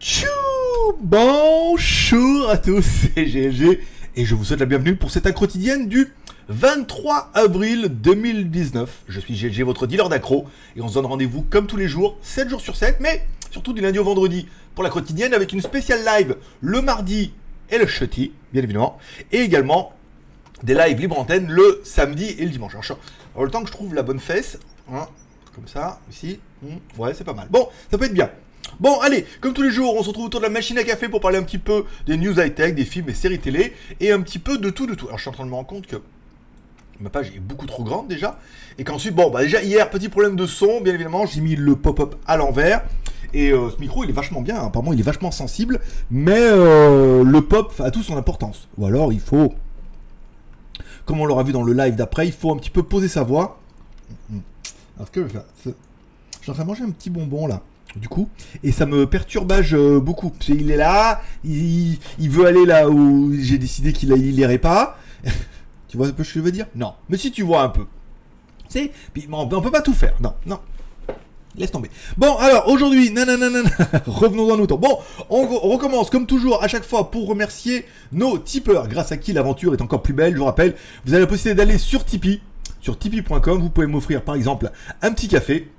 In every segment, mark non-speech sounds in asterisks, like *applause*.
Tchou Bonjour à tous, *laughs* c'est GLG et je vous souhaite la bienvenue pour cette quotidienne du 23 avril 2019. Je suis GLG, votre dealer d'accro, et on se donne rendez-vous comme tous les jours, 7 jours sur 7, mais surtout du lundi au vendredi pour la quotidienne avec une spéciale live le mardi et le chuty, bien évidemment, et également des lives libre antenne le samedi et le dimanche. Alors, le temps que je trouve la bonne fesse, hein, comme ça, ici, hmm, ouais, c'est pas mal. Bon, ça peut être bien. Bon, allez, comme tous les jours, on se retrouve autour de la machine à café pour parler un petit peu des news high-tech, des films et séries télé, et un petit peu de tout, de tout. Alors, je suis en train de me rendre compte que ma page est beaucoup trop grande déjà, et qu'ensuite, bon, bah déjà, hier, petit problème de son, bien évidemment, j'ai mis le pop-up à l'envers, et euh, ce micro, il est vachement bien, hein. apparemment, il est vachement sensible, mais euh, le pop a tout son importance. Ou alors, il faut, comme on l'aura vu dans le live d'après, il faut un petit peu poser sa voix. Alors, que je vais faire, suis en train de manger un petit bonbon là du coup, et ça me perturbage euh, beaucoup. Il est là, il, veut aller là où j'ai décidé qu'il n'irait pas. *laughs* tu vois un peu ce que je veux dire? Non. Mais si tu vois un peu. C'est, on, peut pas tout faire. Non, non. Laisse tomber. Bon, alors aujourd'hui, nanana, *laughs* revenons dans nos temps. Bon, on, recommence comme toujours à chaque fois pour remercier nos tipeurs, grâce à qui l'aventure est encore plus belle. Je vous rappelle, vous avez la possibilité d'aller sur Tipeee, sur tipeee.com. Vous pouvez m'offrir par exemple un petit café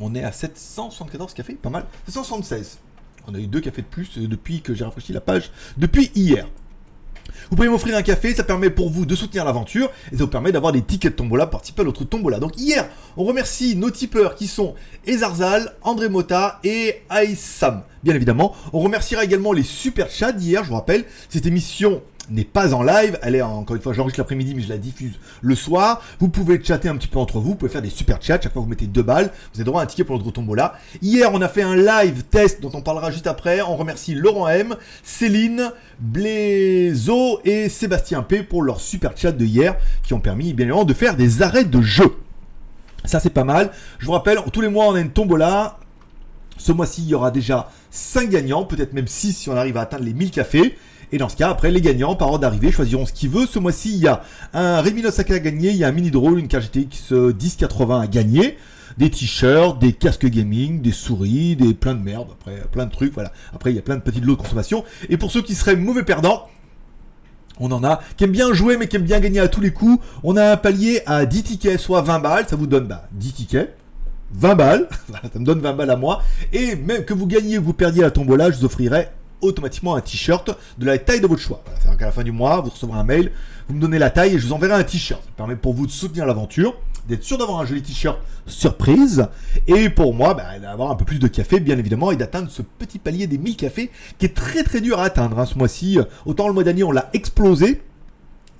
on est à 774 cafés, pas mal. 776. On a eu deux cafés de plus euh, depuis que j'ai rafraîchi la page, depuis hier. Vous pouvez m'offrir un café, ça permet pour vous de soutenir l'aventure et ça vous permet d'avoir des tickets de tombola participer à l'autre tombola. Donc hier, on remercie nos tipeurs qui sont Ezarzal, André Mota et Aïssam. Bien évidemment, on remerciera également les super chats d'hier, je vous rappelle, cette émission n'est pas en live. Elle est encore une fois, j'enregistre l'après-midi, mais je la diffuse le soir. Vous pouvez chatter un petit peu entre vous. Vous pouvez faire des super chats. Chaque fois que vous mettez deux balles, vous avez droit à un ticket pour notre tombola. Hier, on a fait un live test dont on parlera juste après. On remercie Laurent M, Céline, Blaiseau et Sébastien P pour leur super chat de hier qui ont permis, bien évidemment, de faire des arrêts de jeu. Ça, c'est pas mal. Je vous rappelle, tous les mois, on a une tombola. Ce mois-ci, il y aura déjà 5 gagnants, peut-être même 6 si on arrive à atteindre les 1000 cafés. Et dans ce cas, après, les gagnants, par ordre d'arrivée, choisiront ce qu'ils veulent. Ce mois-ci, il y a un 5 à gagner, il y a un mini drone, une KGTX 1080 à gagner, des t-shirts, des casques gaming, des souris, des plein de merde, après plein de trucs, voilà. Après, il y a plein de petites lots de consommation. Et pour ceux qui seraient mauvais perdants, on en a qui aiment bien jouer mais qui aiment bien gagner à tous les coups. On a un palier à 10 tickets, soit 20 balles, ça vous donne bah, 10 tickets. 20 balles, *laughs* ça me donne 20 balles à moi. Et même que vous gagniez ou que vous perdiez la tombola, je vous offrirai automatiquement un t-shirt de la taille de votre choix. C'est-à-dire qu'à la fin du mois, vous recevrez un mail, vous me donnez la taille et je vous enverrai un t-shirt. Ça permet pour vous de soutenir l'aventure, d'être sûr d'avoir un joli t-shirt surprise, et pour moi, bah, d'avoir un peu plus de café, bien évidemment, et d'atteindre ce petit palier des 1000 cafés qui est très très dur à atteindre hein, ce mois-ci. Autant le mois dernier, on l'a explosé.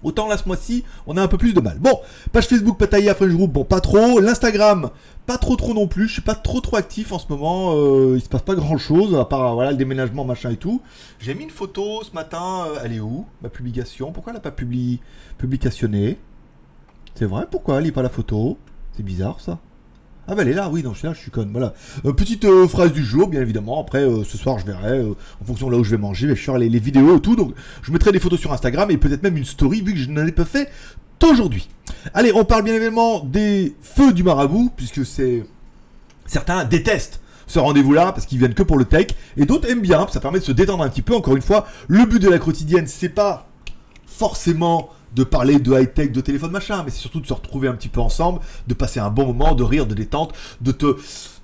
Autant là ce mois-ci, on a un peu plus de mal. Bon, page Facebook Patailla French Group, bon pas trop. L'Instagram, pas trop trop non plus. Je suis pas trop trop actif en ce moment. Euh, il se passe pas grand chose à part voilà le déménagement machin et tout. J'ai mis une photo ce matin. Euh, elle est où? Ma publication. Pourquoi elle n'a pas publié publicationné? C'est vrai? Pourquoi elle n'est pas la photo? C'est bizarre ça. Ah bah elle est là, oui, non, je suis là, je suis conne, voilà. Euh, petite euh, phrase du jour, bien évidemment. Après, euh, ce soir, je verrai, en fonction de là où je vais manger, je vais faire les, vidéos et tout. Donc, je mettrai des photos sur Instagram et peut-être même une story, vu que je n'en ai pas fait aujourd'hui. Allez, on parle bien évidemment des feux du marabout, puisque c'est... Certains détestent ce rendez-vous-là parce qu'ils viennent que pour le tech, et d'autres aiment bien, ça permet de se détendre un petit peu. Encore une fois, le but de la quotidienne, c'est pas forcément de parler de high-tech, de téléphone, machin, mais c'est surtout de se retrouver un petit peu ensemble, de passer un bon moment, de rire, de détente, de te,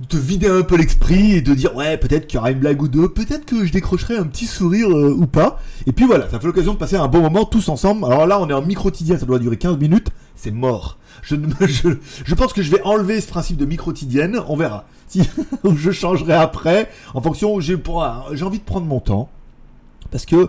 te vider un peu l'esprit et de dire ouais, peut-être qu'il y aura une blague ou deux, peut-être que je décrocherai un petit sourire euh, ou pas. Et puis voilà, ça fait l'occasion de passer un bon moment tous ensemble. Alors là, on est en micro-quotidien, ça doit durer 15 minutes, c'est mort. Je, je, pense que je vais enlever ce principe de micro-quotidienne, on verra. *laughs* Si je changerai après, en fonction, j'ai envie de prendre mon temps. Parce que,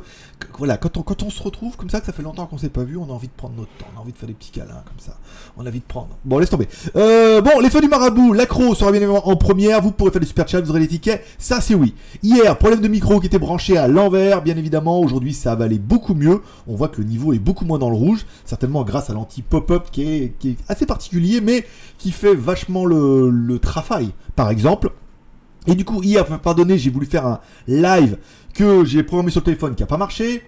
voilà, quand on, quand on se retrouve comme ça, que ça fait longtemps qu'on s'est pas vu, on a envie de prendre notre temps, on a envie de faire des petits câlins comme ça. On a envie de prendre. Bon, laisse tomber. Euh, bon, les feux du marabout, l'accro sera bien évidemment en première. Vous pourrez faire des super chats, vous aurez les tickets. Ça, c'est oui. Hier, problème de micro qui était branché à l'envers, bien évidemment. Aujourd'hui, ça va aller beaucoup mieux. On voit que le niveau est beaucoup moins dans le rouge. Certainement grâce à l'anti-pop-up qui est, qui est assez particulier, mais qui fait vachement le, le travail. Par exemple. Et du coup, hier, pardonnez, j'ai voulu faire un live que j'ai programmé sur le téléphone qui n'a pas marché.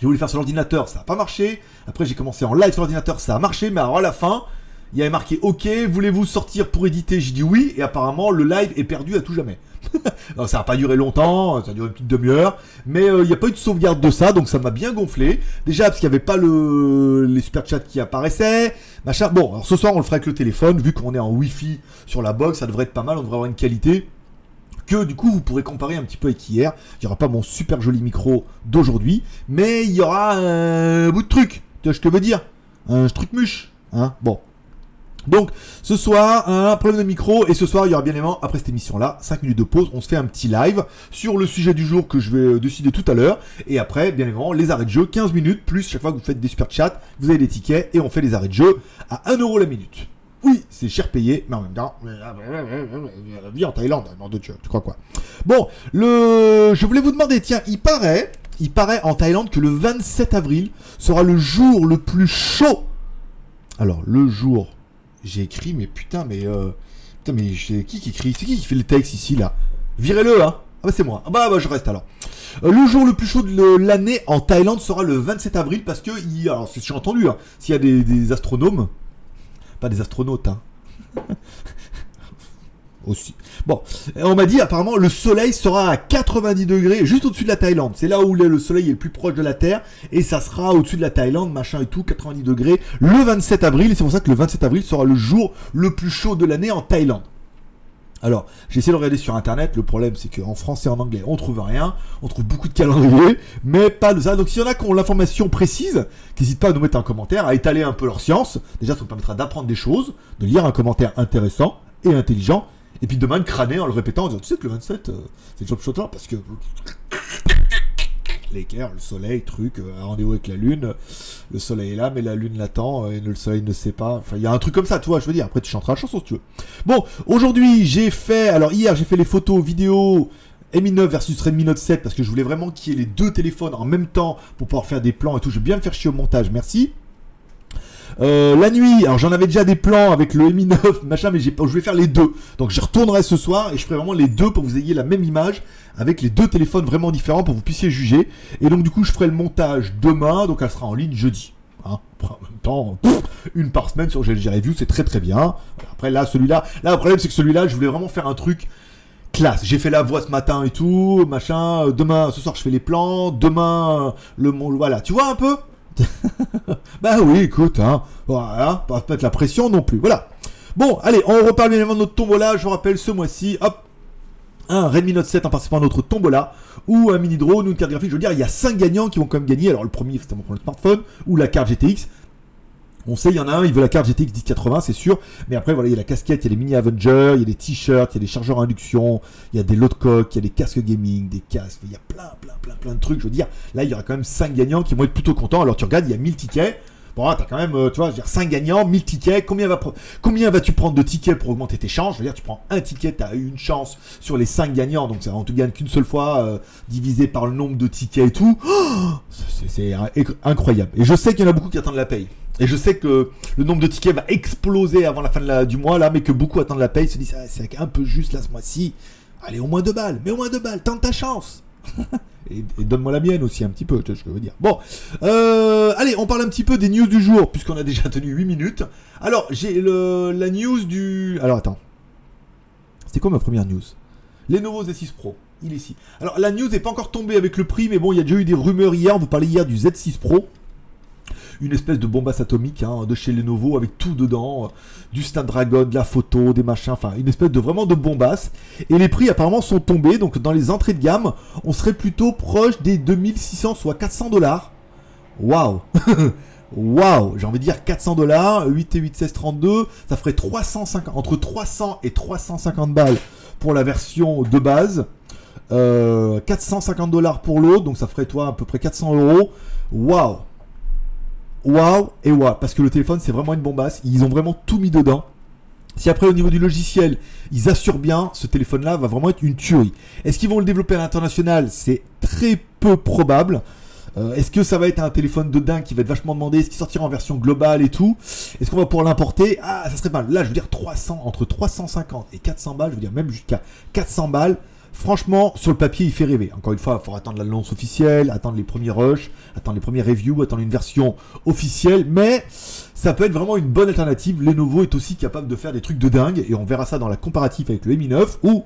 J'ai voulu faire sur l'ordinateur, ça n'a pas marché. Après, j'ai commencé en live sur l'ordinateur, ça a marché. Mais alors à la fin, il y avait marqué OK, voulez-vous sortir pour éditer? J'ai dit oui, et apparemment le live est perdu à tout jamais. *laughs* Ça n'a pas duré longtemps, ça a duré une petite demi-heure, mais euh, il n'y a pas eu de sauvegarde de ça, donc ça m'a bien gonflé. Déjà parce qu'il n'y avait pas le les super chats qui apparaissaient, machin. Bon, alors ce soir on le fera avec le téléphone, vu qu'on est en Wi-Fi sur la box, ça devrait être pas mal, on devrait avoir une qualité que du coup vous pourrez comparer un petit peu avec hier. Il n'y aura pas mon super joli micro d'aujourd'hui, mais il y aura un bout de truc, tu vois, je te veux dire, un truc muche, hein. Bon, donc, ce soir, un problème de micro, et ce soir, il y aura bien évidemment, après cette émission-là, 5 minutes de pause, on se fait un petit live sur le sujet du jour que je vais euh, décider tout à l'heure, et après, bien évidemment, les arrêts de jeu, 15 minutes, plus chaque fois que vous faites des super chats, vous avez des tickets, et on fait les arrêts de jeu à 1 euro la minute. Oui, c'est cher payé, mais en même temps, vie en Thaïlande, tu crois quoi? Bon, le, je voulais vous demander, tiens, il paraît, il paraît en Thaïlande que le 27 avril sera le jour le plus chaud. Alors, le jour j'ai écrit, mais putain, mais. Euh, putain, mais qui qui écrit? C'est qui qui fait le texte ici, là? Virez-le, hein Ah bah c'est moi. Ah bah, bah je reste alors. Euh, le jour le plus chaud de l'année en Thaïlande sera le 27 avril parce que. Il, alors, c'est j'ai entendu, hein, s'il y a des astronomes. Pas des astronautes, hein. *laughs* aussi. Bon, on m'a dit apparemment le soleil sera à 90 degrés juste au-dessus de la Thaïlande. C'est là où le soleil est le plus proche de la Terre et ça sera au-dessus de la Thaïlande, machin et tout, 90 degrés le 27 avril. Et c'est pour ça que le 27 avril sera le jour le plus chaud de l'année en Thaïlande. Alors, j'ai essayé de regarder sur internet. Le problème, c'est qu'en français et en anglais, on trouve rien. On trouve beaucoup de calendriers, mais pas de ça. Donc, s'il y en a qui ont l'information précise, n'hésite pas à nous mettre un commentaire, à étaler un peu leur science. Déjà, ça nous permettra d'apprendre des choses, de lire un commentaire intéressant et intelligent. Et puis demain, de crâner en le répétant en disant Tu sais que le 27, euh, c'est le job shot parce que. L'équerre, le soleil, truc, euh, rendez-vous avec la lune. Le soleil est là, mais la lune l'attend euh, et le soleil ne sait pas. Enfin, il y a un truc comme ça, tu vois, je veux dire. Après, tu chanteras la chanson si tu veux. Bon, aujourd'hui, j'ai fait. Alors, hier, j'ai fait les photos, vidéos. Mi 9 versus Redmi Note 7 parce que je voulais vraiment qu'il y ait les deux téléphones en même temps pour pouvoir faire des plans et tout. Je vais bien me faire chier au montage, merci. Euh, la nuit, alors j'en avais déjà des plans avec le Mi 9, *laughs* machin, mais je vais faire les deux. Donc je retournerai ce soir et je ferai vraiment les deux pour que vous ayez la même image avec les deux téléphones vraiment différents pour que vous puissiez juger. Et donc du coup, je ferai le montage demain, donc elle sera en ligne jeudi. Hein. en même temps, une par semaine sur GLG Review, c'est très très bien. Après là, celui-là, là le problème c'est que celui-là, je voulais vraiment faire un truc classe. J'ai fait la voix ce matin et tout, machin. Demain, ce soir, je fais les plans. Demain, le voilà. Tu vois un peu? *laughs* bah oui, écoute, hein, voilà, pas mettre la pression non plus, voilà. Bon, allez, on reparle bien évidemment de notre tombola, je rappelle, ce mois-ci, hop, un Redmi Note 7 en participant à notre tombola, ou un mini drone, ou une carte graphique, je veux dire, il y a 5 gagnants qui vont quand même gagner, alors le premier, c'est le smartphone, ou la carte GTX, on sait, il y en a un, il veut la carte GTX 1080, c'est sûr. Mais après, voilà, il y a la casquette, il y a les mini Avengers, il y a des t-shirts, il y a des chargeurs à induction, il y a des lots de il y a des casques gaming, des casques, il y a plein, plein, plein, plein de trucs. Je veux dire, là, il y aura quand même 5 gagnants qui vont être plutôt contents. Alors, tu regardes, il y a 1000 tickets. Bon, t'as quand même, euh, tu vois, je veux dire, 5 gagnants, 1000 tickets. Combien, va combien vas-tu prendre de tickets pour augmenter tes chances Je veux dire, tu prends un ticket, t'as une chance sur les 5 gagnants, donc ça, on te gagne qu'une seule fois, euh, divisé par le nombre de tickets et tout. Oh, c'est incroyable. Et je sais qu'il y en a beaucoup qui attendent la paye. Et je sais que le nombre de tickets va exploser avant la fin du mois, là, mais que beaucoup attendent la paye, se disent, ah, c'est un peu juste là ce mois-ci. Allez, au moins deux balles, mais au moins deux balles, tente ta chance. *laughs* et, donne-moi la mienne aussi un petit peu, tu ce que je veux dire. Bon, euh, allez, on parle un petit peu des news du jour, puisqu'on a déjà *laughs* tenu 8 minutes. Alors, j'ai la news du... Alors, attends. C'était quoi ma première news? Les nouveaux Z6 Pro. Il est ici. Alors, la news n'est pas encore tombée avec le prix, mais bon, il y a déjà eu des rumeurs hier. On vous parlait hier du Z6 Pro une espèce de bombasse atomique hein, de chez Lenovo avec tout dedans, euh, du Snapdragon, de la photo, des machins, enfin une espèce de vraiment de bombasse. Et les prix apparemment sont tombés, donc dans les entrées de gamme, on serait plutôt proche des 2600 soit 400 dollars. Waouh *laughs* Waouh, j'ai envie de dire 400 dollars, 8 et 8, 16, 32, ça ferait 350, entre 300 et 350 balles pour la version de base. 450 euh, dollars pour l'autre, donc ça ferait toi à peu près 400 euros. Waouh waouh et waouh. Parce que le téléphone, c'est vraiment une bombasse. Ils ont vraiment tout mis dedans. Si après au niveau du logiciel, ils assurent bien, ce téléphone-là va vraiment être une tuerie. Est-ce qu'ils vont le développer à l'international? C'est très peu probable. Euh, est-ce que ça va être un téléphone de dingue qui va être vachement demandé? Est-ce qu'il sortira en version globale et tout? Est-ce qu'on va pouvoir l'importer? Ah, ça serait mal. Là, je veux dire 300, entre 350 et 400 balles, je veux dire même jusqu'à 400 balles. Franchement, sur le papier, il fait rêver. Encore une fois, il faut attendre l'annonce officielle, attendre les premiers rushs, attendre les premiers reviews, attendre une version officielle, mais ça peut être vraiment une bonne alternative. Lenovo est aussi capable de faire des trucs de dingue, et on verra ça dans la comparative avec le Mi 9, où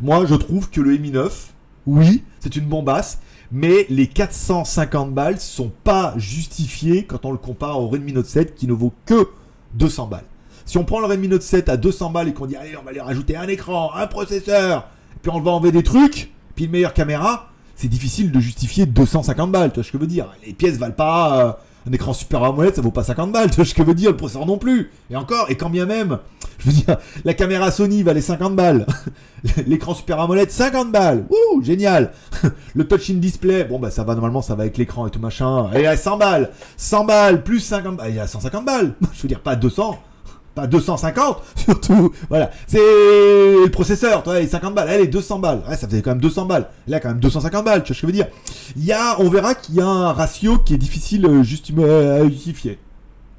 moi je trouve que le Mi 9, oui, c'est une bombasse, mais les 450 balles sont pas justifiées quand on le compare au Redmi Note 7 qui ne vaut que 200 balles. Si on prend le Redmi Note 7 à 200 balles et qu'on dit allez on va lui rajouter un écran, un processeur, puis on va enlever des trucs, puis une meilleure caméra, c'est difficile de justifier 250 balles, tu vois ce que je veux dire. Les pièces valent pas euh, un écran Super AMOLED, ça vaut pas 50 balles, *laughs* tu vois ce que je veux dire, le processeur non plus. Et encore, et quand bien même, *laughs* je veux dire, la caméra Sony valait 50 balles, *laughs* l'écran Super AMOLED 50 balles, wouh, génial. Le touch in display, bon bah ça va normalement, ça va avec l'écran et tout machin, et à 100 balles, 100 balles plus 50 balles, il y a 150 balles, je veux dire pas 200 pas 250 *laughs* surtout voilà c'est le processeur toi les 50 balles allez 200 balles ouais, ça faisait quand même 200 balles là quand même 250 balles tu vois ce que je veux dire il y a on verra qu'il y a un ratio qui est difficile euh, euh, à justifier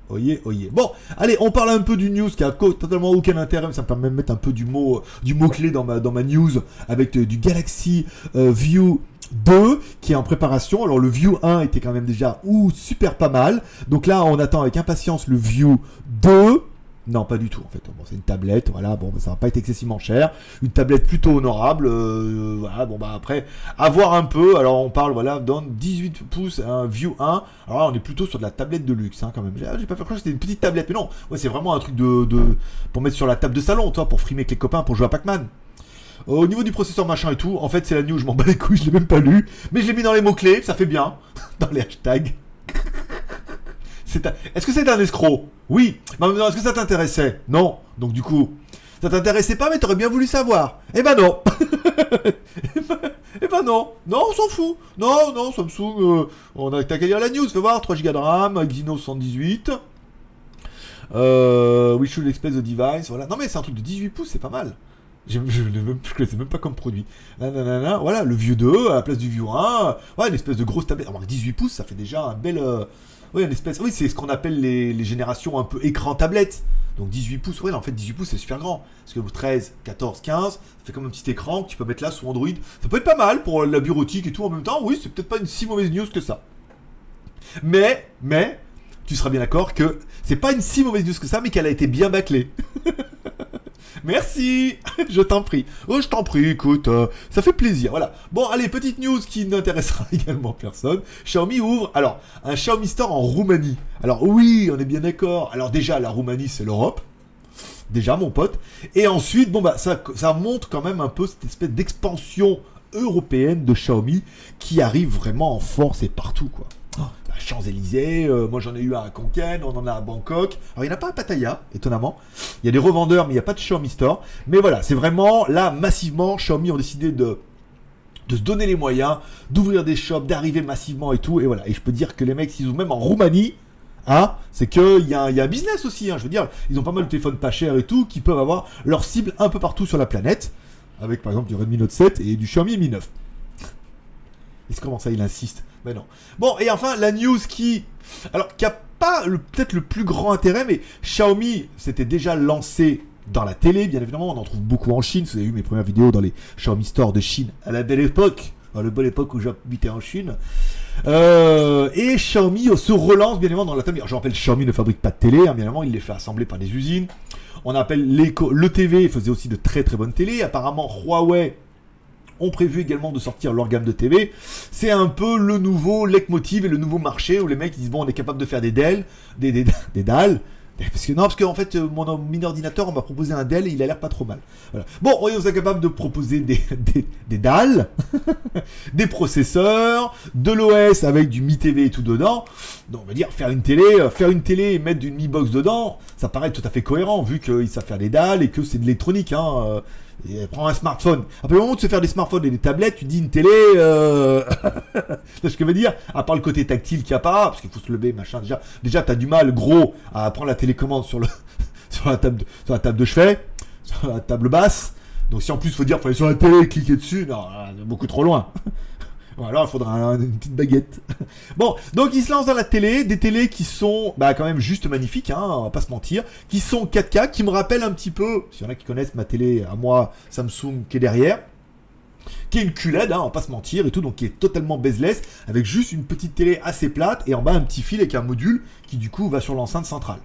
Oyez, oyez. Bon, allez, on parle un peu du news qui a totalement aucun intérêt, mais ça me permet de mettre un peu du mot, du mot clé dans ma, news avec euh, du Galaxy View 2 qui est en préparation. Alors le View 1 était quand même déjà ou super pas mal. Donc là, on attend avec impatience le View 2. Non, pas du tout en fait. Bon, c'est une tablette, voilà, bon, ça va pas être excessivement cher. Une tablette plutôt honorable, euh, voilà, bon, bah après, à voir un peu. Alors, on parle, voilà, dans 18 pouces, un View 1. Alors là, on est plutôt sur de la tablette de luxe, hein, quand même. J'ai pas fait croire que c'était une petite tablette, mais non, ouais, c'est vraiment un truc de, de, pour mettre sur la table de salon, toi, pour frimer avec les copains, pour jouer à Pac-Man. Au niveau du processeur machin et tout, en fait, c'est la news, je m'en bats les couilles, je l'ai même pas lu, mais je l'ai mis dans les mots-clés, ça fait bien, *laughs* dans les hashtags. Est-ce que c'est un escroc? Oui. Est-ce que ça t'intéressait? Non. Donc du coup, ça t'intéressait pas, mais t'aurais bien voulu savoir. Eh ben non. *laughs* eh ben non. Non, on s'en fout. Non, non, Samsung, euh, on a qu'à lire la news. Fais voir, 3 Go de RAM, Exynos 118. Euh, we should explain the device. Voilà. Non mais c'est un truc de 18 pouces, c'est pas mal. Je ne même pas comme produit. voilà, le vieux 2 à la place du vieux 1. Ouais, une espèce de grosse tablette. Alors 18 pouces, ça fait déjà un bel. Euh, oui, une espèce. Oui, c'est ce qu'on appelle les, générations un peu écran tablette. Donc 18 pouces, ouais, en fait 18 pouces c'est super grand. Parce que 13, 14, 15, ça fait comme un petit écran que tu peux mettre là sous Android. Ça peut être pas mal pour la bureautique et tout en même temps. Oui, c'est peut-être pas une si mauvaise news que ça. Mais, mais, tu seras bien d'accord que c'est pas une si mauvaise news que ça, mais qu'elle a été bien bâclée. *laughs* Merci, *laughs* je t'en prie. Oh, je t'en prie, écoute, euh, ça fait plaisir. Voilà. Bon, allez, petite news qui n'intéressera *laughs* également personne. Xiaomi ouvre, alors, un Xiaomi Store en Roumanie. Alors oui, on est bien d'accord. Alors déjà, la Roumanie, c'est l'Europe. Déjà, mon pote. Et ensuite, bon, bah, ça, ça montre quand même un peu cette espèce d'expansion européenne de Xiaomi qui arrive vraiment en force et partout, quoi. Champs-Élysées, euh, moi j'en ai eu à Conken, on en a à Bangkok. Alors il n'y en a pas à Pattaya, étonnamment. Il y a des revendeurs, mais il n'y a pas de Xiaomi Store. Mais voilà, c'est vraiment là, massivement, Xiaomi ont décidé de, de se donner les moyens, d'ouvrir des shops, d'arriver massivement et tout. Et voilà, et je peux dire que les mecs, s'ils ouvrent même en Roumanie, hein, c'est qu'il y, y a un business aussi. Hein, je veux dire, ils ont pas mal de téléphones pas chers et tout, qui peuvent avoir leur cible un peu partout sur la planète. Avec par exemple du Redmi Note 7 et du Xiaomi Mi 9. Et comment ça, il insiste? Mais non. Bon, et enfin, la news qui. Alors, qui a pas peut-être le plus grand intérêt, mais Xiaomi s'était déjà lancé dans la télé, bien évidemment. On en trouve beaucoup en Chine. Vous avez vu mes premières vidéos dans les Xiaomi Store de Chine à la belle époque. À la belle époque où j'habitais en Chine. Euh, et Xiaomi se relance bien évidemment dans la télé. Je rappelle, Xiaomi ne fabrique pas de télé, hein, bien évidemment, il les fait assembler par des usines. On appelle le TV, faisait aussi de très très bonnes télé. Apparemment, Huawei ont prévu également de sortir leur gamme de TV. C'est un peu le nouveau leitmotiv et le nouveau marché où les mecs disent bon on est capable de faire des Dell, des, des, *laughs* des dalles. Parce que non, parce qu'en fait, mon mini ordinateur, on m'a proposé un Dell et il a l'air pas trop mal. Bon, on est capable de proposer des, *laughs* des, des dalles, *laughs* des processeurs, de l'OS avec du Mi TV et tout dedans. Donc, on va dire, faire une télé, euh, faire une télé et mettre une Mi Box dedans, ça paraît tout à fait cohérent vu qu'ils savent faire des dalles et que c'est de l'électronique. Hein. Euh, prends un smartphone. Après le moment de se faire des smartphones et des tablettes, tu dis une télé. Euh... *laughs* ce que je veux dire? À part le côté tactile qu'il n'y a pas, parce qu'il faut se lever, machin. Déjà, déjà t'as du mal, gros, à prendre la télécommande *laughs* sur, la, table de, sur la table de chevet, sur la table basse. Donc si en plus faut dire, faut aller sur la télé, cliquer dessus, non, beaucoup trop loin. Voilà, il faudra une petite baguette. *laughs* bon, donc il se lance dans la télé, des télés qui sont bah, quand même juste magnifiques, hein, on va pas se mentir, qui sont 4K, qui me rappellent un petit peu, s'il y en a qui connaissent ma télé à moi, Samsung qui est derrière, qui est une QLED, hein, on va pas se mentir et tout, donc qui est totalement bezeless, avec juste une petite télé assez plate et en bas un petit fil avec un module qui du coup va sur l'enceinte centrale.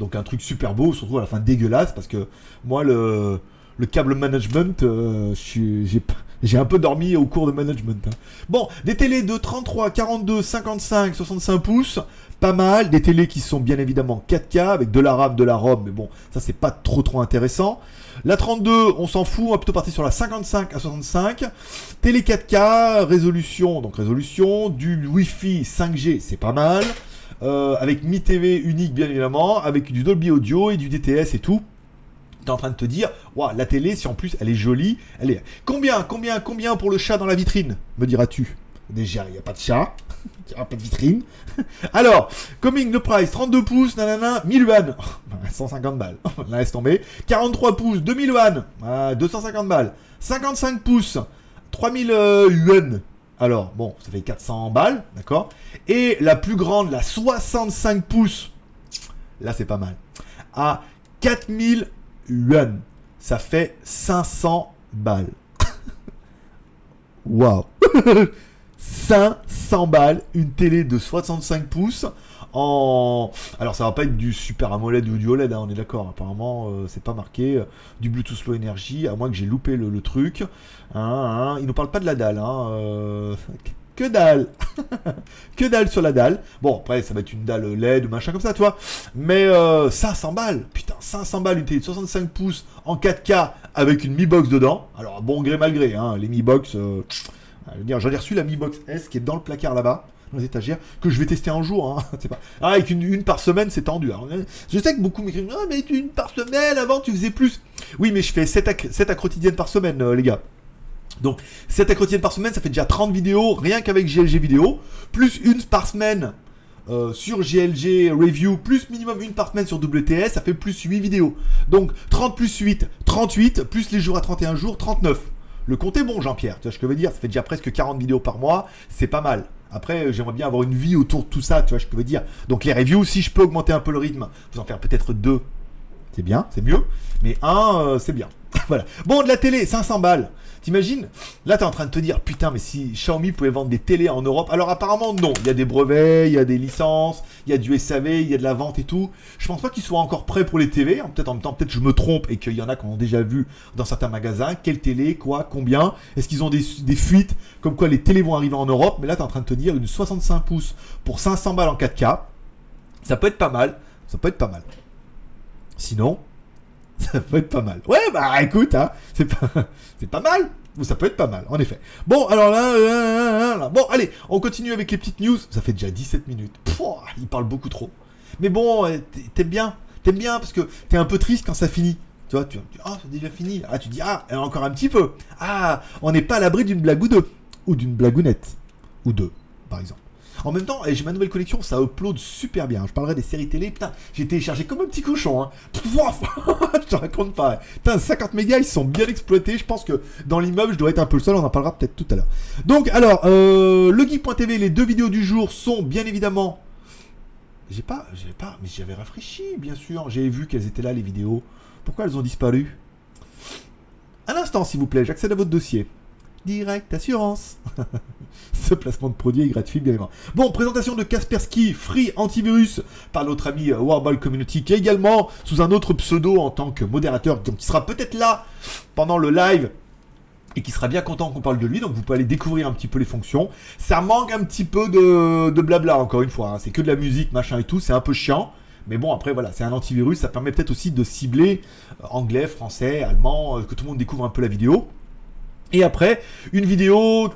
donc un truc super beau, surtout à la fin dégueulasse, parce que moi le, le câble management, euh, j'ai un peu dormi au cours de management. Hein. Bon, des télés de 33, 42, 55, 65 pouces, pas mal. Des télés qui sont bien évidemment 4K avec de la RAM, de la ROM, mais bon, ça c'est pas trop trop intéressant. La 32, on s'en fout, on va plutôt partir sur la 55 à 65. Télé 4K, résolution, donc résolution, du Wi-Fi 5G, c'est pas mal. Euh, avec Mi TV unique bien évidemment, avec du Dolby Audio et du DTS et tout. T'es en train de te dire, waouh, la télé, si en plus elle est jolie, elle est. Combien, combien, combien pour le chat dans la vitrine Me diras-tu Déjà, il n'y a pas de chat. *laughs* Il n'y a pas de vitrine. *laughs* Alors, coming the price, 32 pouces, nanana, 1000 yuan. *laughs* 150 balles. laisse tomber. 43 pouces, 2000 yuan. 250 balles. 55 pouces, 3000 euh, yuan. Alors, bon, ça fait 400 balles, d'accord Et la plus grande, la 65 pouces, là c'est pas mal, à 4000 Ça fait 500 balles. *laughs* Waouh *laughs* 500 balles, une télé de 65 pouces en... Alors ça va pas être du Super AMOLED ou du OLED, hein, on est d'accord. Apparemment, euh, c'est pas marqué euh, du Bluetooth Low Energy, à moins que j'ai loupé le, truc. Hein, hein. Il nous parle pas de la dalle. Hein, euh, Que dalle *laughs* Que dalle sur la dalle. Bon, après, ça va être une dalle LED ou machin comme ça, tu. Mais 500 balles. Putain, 500 balles, une télé de 65 pouces en 4K avec une Mi Box dedans. Alors, bon gré mal gré, hein, les Mi Box... Veux dire, j'en ai reçu la Mi Box S qui est dans le placard là-bas, dans les étagères, que je vais tester un jour. Hein. *laughs* Ah, avec une, par semaine, c'est tendu. je sais que beaucoup m'écrivent Ah, mais une par semaine, avant tu faisais plus. Oui, mais je fais 7 à, quotidiennes par semaine, euh, les gars. Donc, 7 à quotidiennes par semaine, ça fait déjà 30 vidéos, rien qu'avec GLG vidéo, plus une par semaine euh, sur GLG Review, plus minimum une par semaine sur WTS, ça fait plus 8 vidéos. Donc, 30 plus 8, 38, plus les jours à 31 jours, 39. Le compte est bon, Jean-Pierre. Tu vois ce que je veux dire? Ça fait déjà presque 40 vidéos par mois. C'est pas mal. Après, j'aimerais bien avoir une vie autour de tout ça. Tu vois ce que je veux dire? Donc, les reviews, si je peux augmenter un peu le rythme, vous en faire peut-être deux. C'est bien, c'est mieux. Mais un, euh, c'est bien. *laughs* voilà. Bon, de la télé, 500 balles. T'imagines Là, t'es en train de te dire, putain, mais si Xiaomi pouvait vendre des télés en Europe. Alors, apparemment, non. Il y a des brevets, il y a des licences, il y a du SAV, il y a de la vente et tout. Je pense pas qu'ils soient encore prêts pour les TV. Peut-être en même temps, peut-être je me trompe et qu'il y en a qui ont déjà vu dans certains magasins. Quelle télé, quoi, combien? Est-ce qu'ils ont des, fuites Comme quoi les télés vont arriver en Europe? Mais là, t'es en train de te dire, une 65 pouces pour 500 balles en 4K. Ça peut être pas mal. Ça peut être pas mal. Sinon, *laughs* ça peut être pas mal. Ouais, bah écoute, hein, c'est pas, *laughs* c'est pas mal. Ça peut être pas mal, en effet. Bon, alors là, bon, allez, on continue avec les petites news. Ça fait déjà 17 minutes. Pouah, il parle beaucoup trop. Mais bon, euh, t'aimes bien, t'aimes bien parce que t'es un peu triste quand ça finit. Tu vois, tu dis, ah, c'est déjà fini. Ah, tu dis, ah, encore un petit peu. Ah, on n'est pas à l'abri d'une blague ou deux. Ou d'une blagounette. Ou deux, par exemple. En même temps, j'ai ma nouvelle collection, ça upload super bien. Je parlerai des séries télé. Putain, j'ai téléchargé comme un petit cochon. Hein. *laughs* *laughs* je te raconte pas. Putain, 50 mégas, ils sont bien exploités. Je pense que dans l'immeuble, je dois être un peu le seul. On en parlera peut-être tout à l'heure. Donc, alors, euh, le geek.tv, les deux vidéos du jour sont bien évidemment. J'ai pas, j'ai pas, mais j'avais rafraîchi, bien sûr. J'ai vu qu'elles étaient là, les vidéos. Pourquoi elles ont disparu? Un instant, s'il vous plaît, j'accède à votre dossier. Direct Assurance. *laughs* Ce placement de produit est gratuit, bien évidemment. Bon, présentation de Kaspersky Free Antivirus par notre ami Warball Community, qui est également sous un autre pseudo en tant que modérateur, donc qui sera peut-être là pendant le live et qui sera bien content qu'on parle de lui, donc vous pouvez aller découvrir un petit peu les fonctions. Ça manque un petit peu de, blabla, encore une fois, hein. c'est que de la musique, machin et tout, c'est un peu chiant. Mais bon, après, voilà, c'est un antivirus, ça permet peut-être aussi de cibler euh, anglais, français, allemand, euh, que tout le monde découvre un peu la vidéo. Et après, une vidéo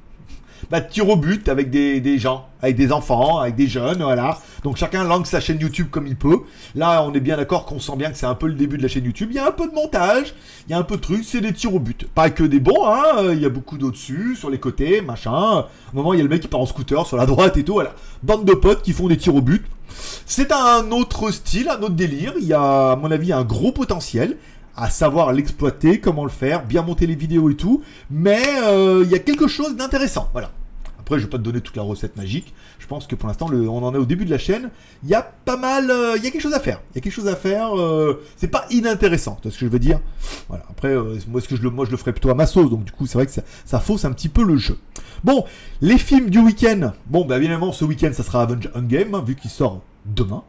*laughs* bah, tir au but avec des, gens, avec des enfants, avec des jeunes, voilà. Donc chacun langue sa chaîne YouTube comme il peut. Là, on est bien d'accord qu'on sent bien que c'est un peu le début de la chaîne YouTube. Il y a un peu de montage, il y a un peu de trucs, c'est des tirs au but. Pas que des bons, hein. Il y a beaucoup d'au-dessus, sur les côtés, machin. Au moment, il y a le mec qui part en scooter sur la *laughs* droite et tout, voilà. Bande de potes qui font des tirs au but. C'est un autre style, un autre délire. Il y a, à mon avis, un gros potentiel à savoir l'exploiter, comment le faire, bien monter les vidéos et tout. Mais euh, il y a quelque chose d'intéressant. Voilà. Après, je vais pas te donner toute la recette magique. Je pense que pour l'instant, on en est au début de la chaîne. Il y a pas mal, euh, il y a quelque chose à faire. Il y a quelque chose à faire. Euh, c'est pas inintéressant, vois ce que je veux dire? Voilà. Après, moi, ce que je le, moi, je le ferai plutôt à ma sauce? Donc, du coup, c'est vrai que ça, ça, fausse un petit peu le jeu. Bon, les films du week-end. Bon, bah, évidemment, ce week-end, ça sera Avenge Game, hein, vu qu'il sort demain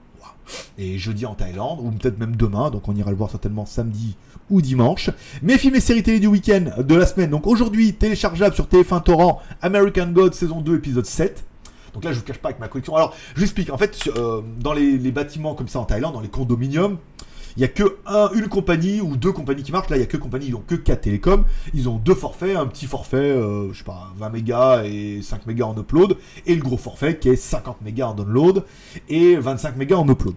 et jeudi en Thaïlande, ou peut-être même demain, donc on ira le voir certainement samedi ou dimanche. Mes films et séries télé du week-end de la semaine, donc aujourd'hui téléchargeable sur TF1 Torrent, American God saison 2 épisode 7. Donc là je vous cache pas avec ma collection. Alors je vous explique, en fait euh, dans les, les, bâtiments comme ça en Thaïlande, dans les condominiums, il n'y a que une compagnie ou deux compagnies qui marchent. Là, il n'y a que compagnie, ils n'ont que 4 télécoms. Ils ont deux forfaits, un petit forfait, euh, je sais pas, 20 mégas et 5 mégas en upload, et le gros forfait qui est 50 mégas en download et 25 mégas en upload.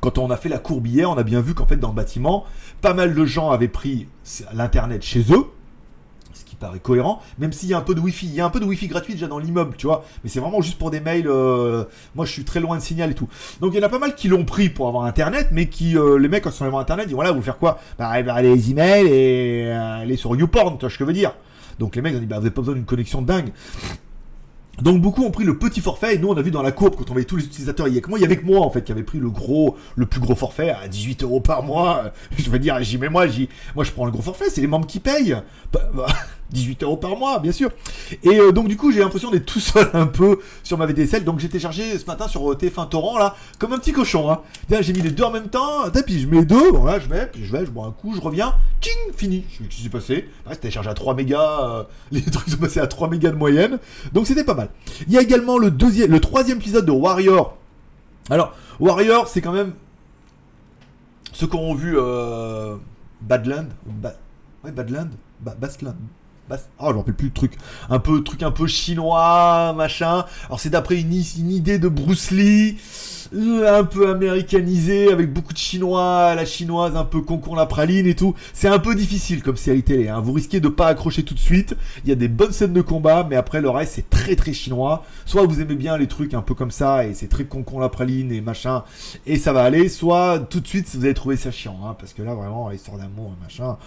Quand on a fait la courbe hier, on a bien vu qu'en fait dans le bâtiment, pas mal de gens avaient pris l'internet chez eux, paraît cohérent, même s'il y a un peu de wifi, il y a un peu de wifi gratuit déjà dans l'immeuble, tu vois, mais c'est vraiment juste pour des mails, euh, moi je suis très loin de signal et tout. Donc il y en a pas mal qui l'ont pris pour avoir internet, mais qui, euh, les mecs quand ils sont allés voir internet, ils disent voilà, vous faire quoi? Bah aller les emails et euh, aller sur YouPorn, tu vois ce que je veux dire. Donc les mecs ont dit bah vous avez pas besoin d'une connexion dingue. Donc beaucoup ont pris le petit forfait et nous on a vu dans la courbe quand on voyait tous les utilisateurs, il y a moi, il y avait que moi en fait qui avait pris le gros, le plus gros forfait à 18 euros par mois. *laughs* Je veux dire, j'y mets moi, j'y, moi je prends le gros forfait, c'est les membres qui payent. Bah, bah, 18 euros par mois, bien sûr. Et euh, donc du coup, j'ai l'impression d'être tout seul un peu sur ma VDSL. Donc j'ai téléchargé ce matin sur euh, TF1 Torrent là, comme un petit cochon. Hein. J'ai mis les deux en même temps. Puis je mets les deux. Bon là, je vais, puis je vais, je bois un coup, je reviens. Tching, fini. Je sais ce qui s'est passé? C'était téléchargé à 3 mégas. Euh, *laughs* les trucs sont passés à 3 mégas de moyenne. Donc c'était pas mal. Il y a également le deuxième, le troisième épisode de Warrior. Alors Warrior, c'est quand même ceux qui ont vu Badland, ouais Badland, ba Bastland. Bah, oh, je rappelle plus le truc. Un peu, truc un peu chinois, machin. Alors, c'est d'après une, idée de Bruce Lee, euh, un peu américanisé, avec beaucoup de chinois, la chinoise, un peu concon la praline et tout. C'est un peu difficile comme série télé. Hein. Vous risquez de pas accrocher tout de suite. Il y a des bonnes scènes de combat, mais après, le reste, c'est très très chinois. Soit vous aimez bien les trucs un peu comme ça, et c'est très concon la praline et machin, et ça va aller. Soit tout de suite, vous allez trouver ça chiant, hein, parce que là, vraiment, l'histoire d'amour, machin.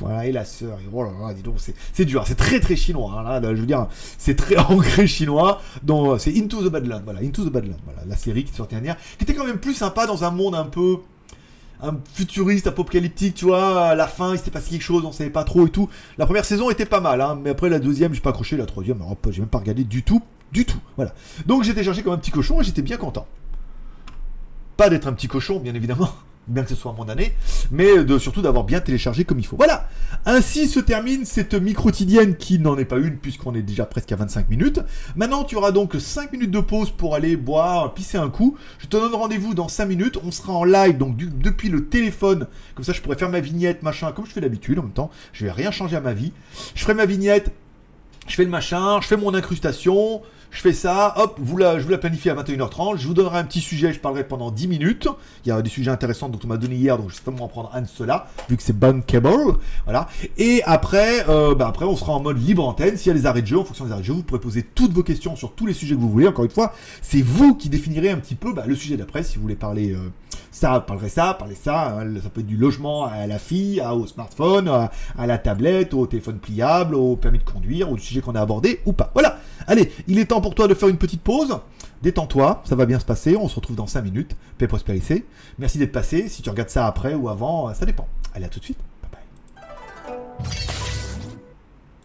voilà, et la sœur, et donc, c'est dur, c'est très très chinois, hein, là, je veux dire, c'est très *laughs* ancré chinois, donc c'est Into the Badland, voilà, Into the Badland, voilà, la série qui est sortie dernière, qui était quand même plus sympa dans un monde un peu futuriste, apocalyptique, tu vois, à la fin, il s'était passé quelque chose, on savait pas trop et tout. La première saison était pas mal, hein, mais après la deuxième, j'ai pas accroché, la troisième, alors j'ai même pas regardé du tout, du tout, voilà. Donc j'étais cherché comme un petit cochon et j'étais bien content. Pas d'être un petit cochon, bien évidemment, bien que ce soit mon année, mais de, surtout d'avoir bien téléchargé comme il faut. Voilà, ainsi se termine cette micro-quotidienne qui n'en est pas une puisqu'on est déjà presque à 25 minutes. Maintenant, tu auras donc 5 minutes de pause pour aller boire, pisser un coup. Je te donne rendez-vous dans 5 minutes, on sera en live donc depuis le téléphone, comme ça je pourrais faire ma vignette, machin, comme je fais d'habitude en même temps, je vais rien changer à ma vie. Je ferai ma vignette, je fais le machin, je fais mon incrustation, je fais ça, hop, vous la, je vous la planifie à 21h30, je vous donnerai un petit sujet, je parlerai pendant 10 minutes. Il y a des sujets intéressants dont on m'a donné hier, donc je vais simplement en prendre un de ceux-là, vu que c'est bankable. Voilà. Et après, euh, bah après, on sera en mode libre antenne. S'il y a des arrêts de jeu, en fonction des arrêts de jeu, vous pourrez poser toutes vos questions sur tous les sujets que vous voulez. Encore une fois, c'est vous qui définirez un petit peu bah, le sujet d'après. Si vous voulez parler euh, ça, parlerait ça, parler ça. Hein, ça peut être du logement à la fille, au smartphone, à, la tablette, au téléphone pliable, au permis de conduire, au sujet qu'on a abordé ou pas. Voilà. Allez, il est temps pour toi de faire une petite pause. Détends-toi, ça va bien se passer. On se retrouve dans 5 minutes. Paix prospérité. Merci d'être passé. Si tu regardes ça après ou avant, ça dépend. Allez, à tout de suite.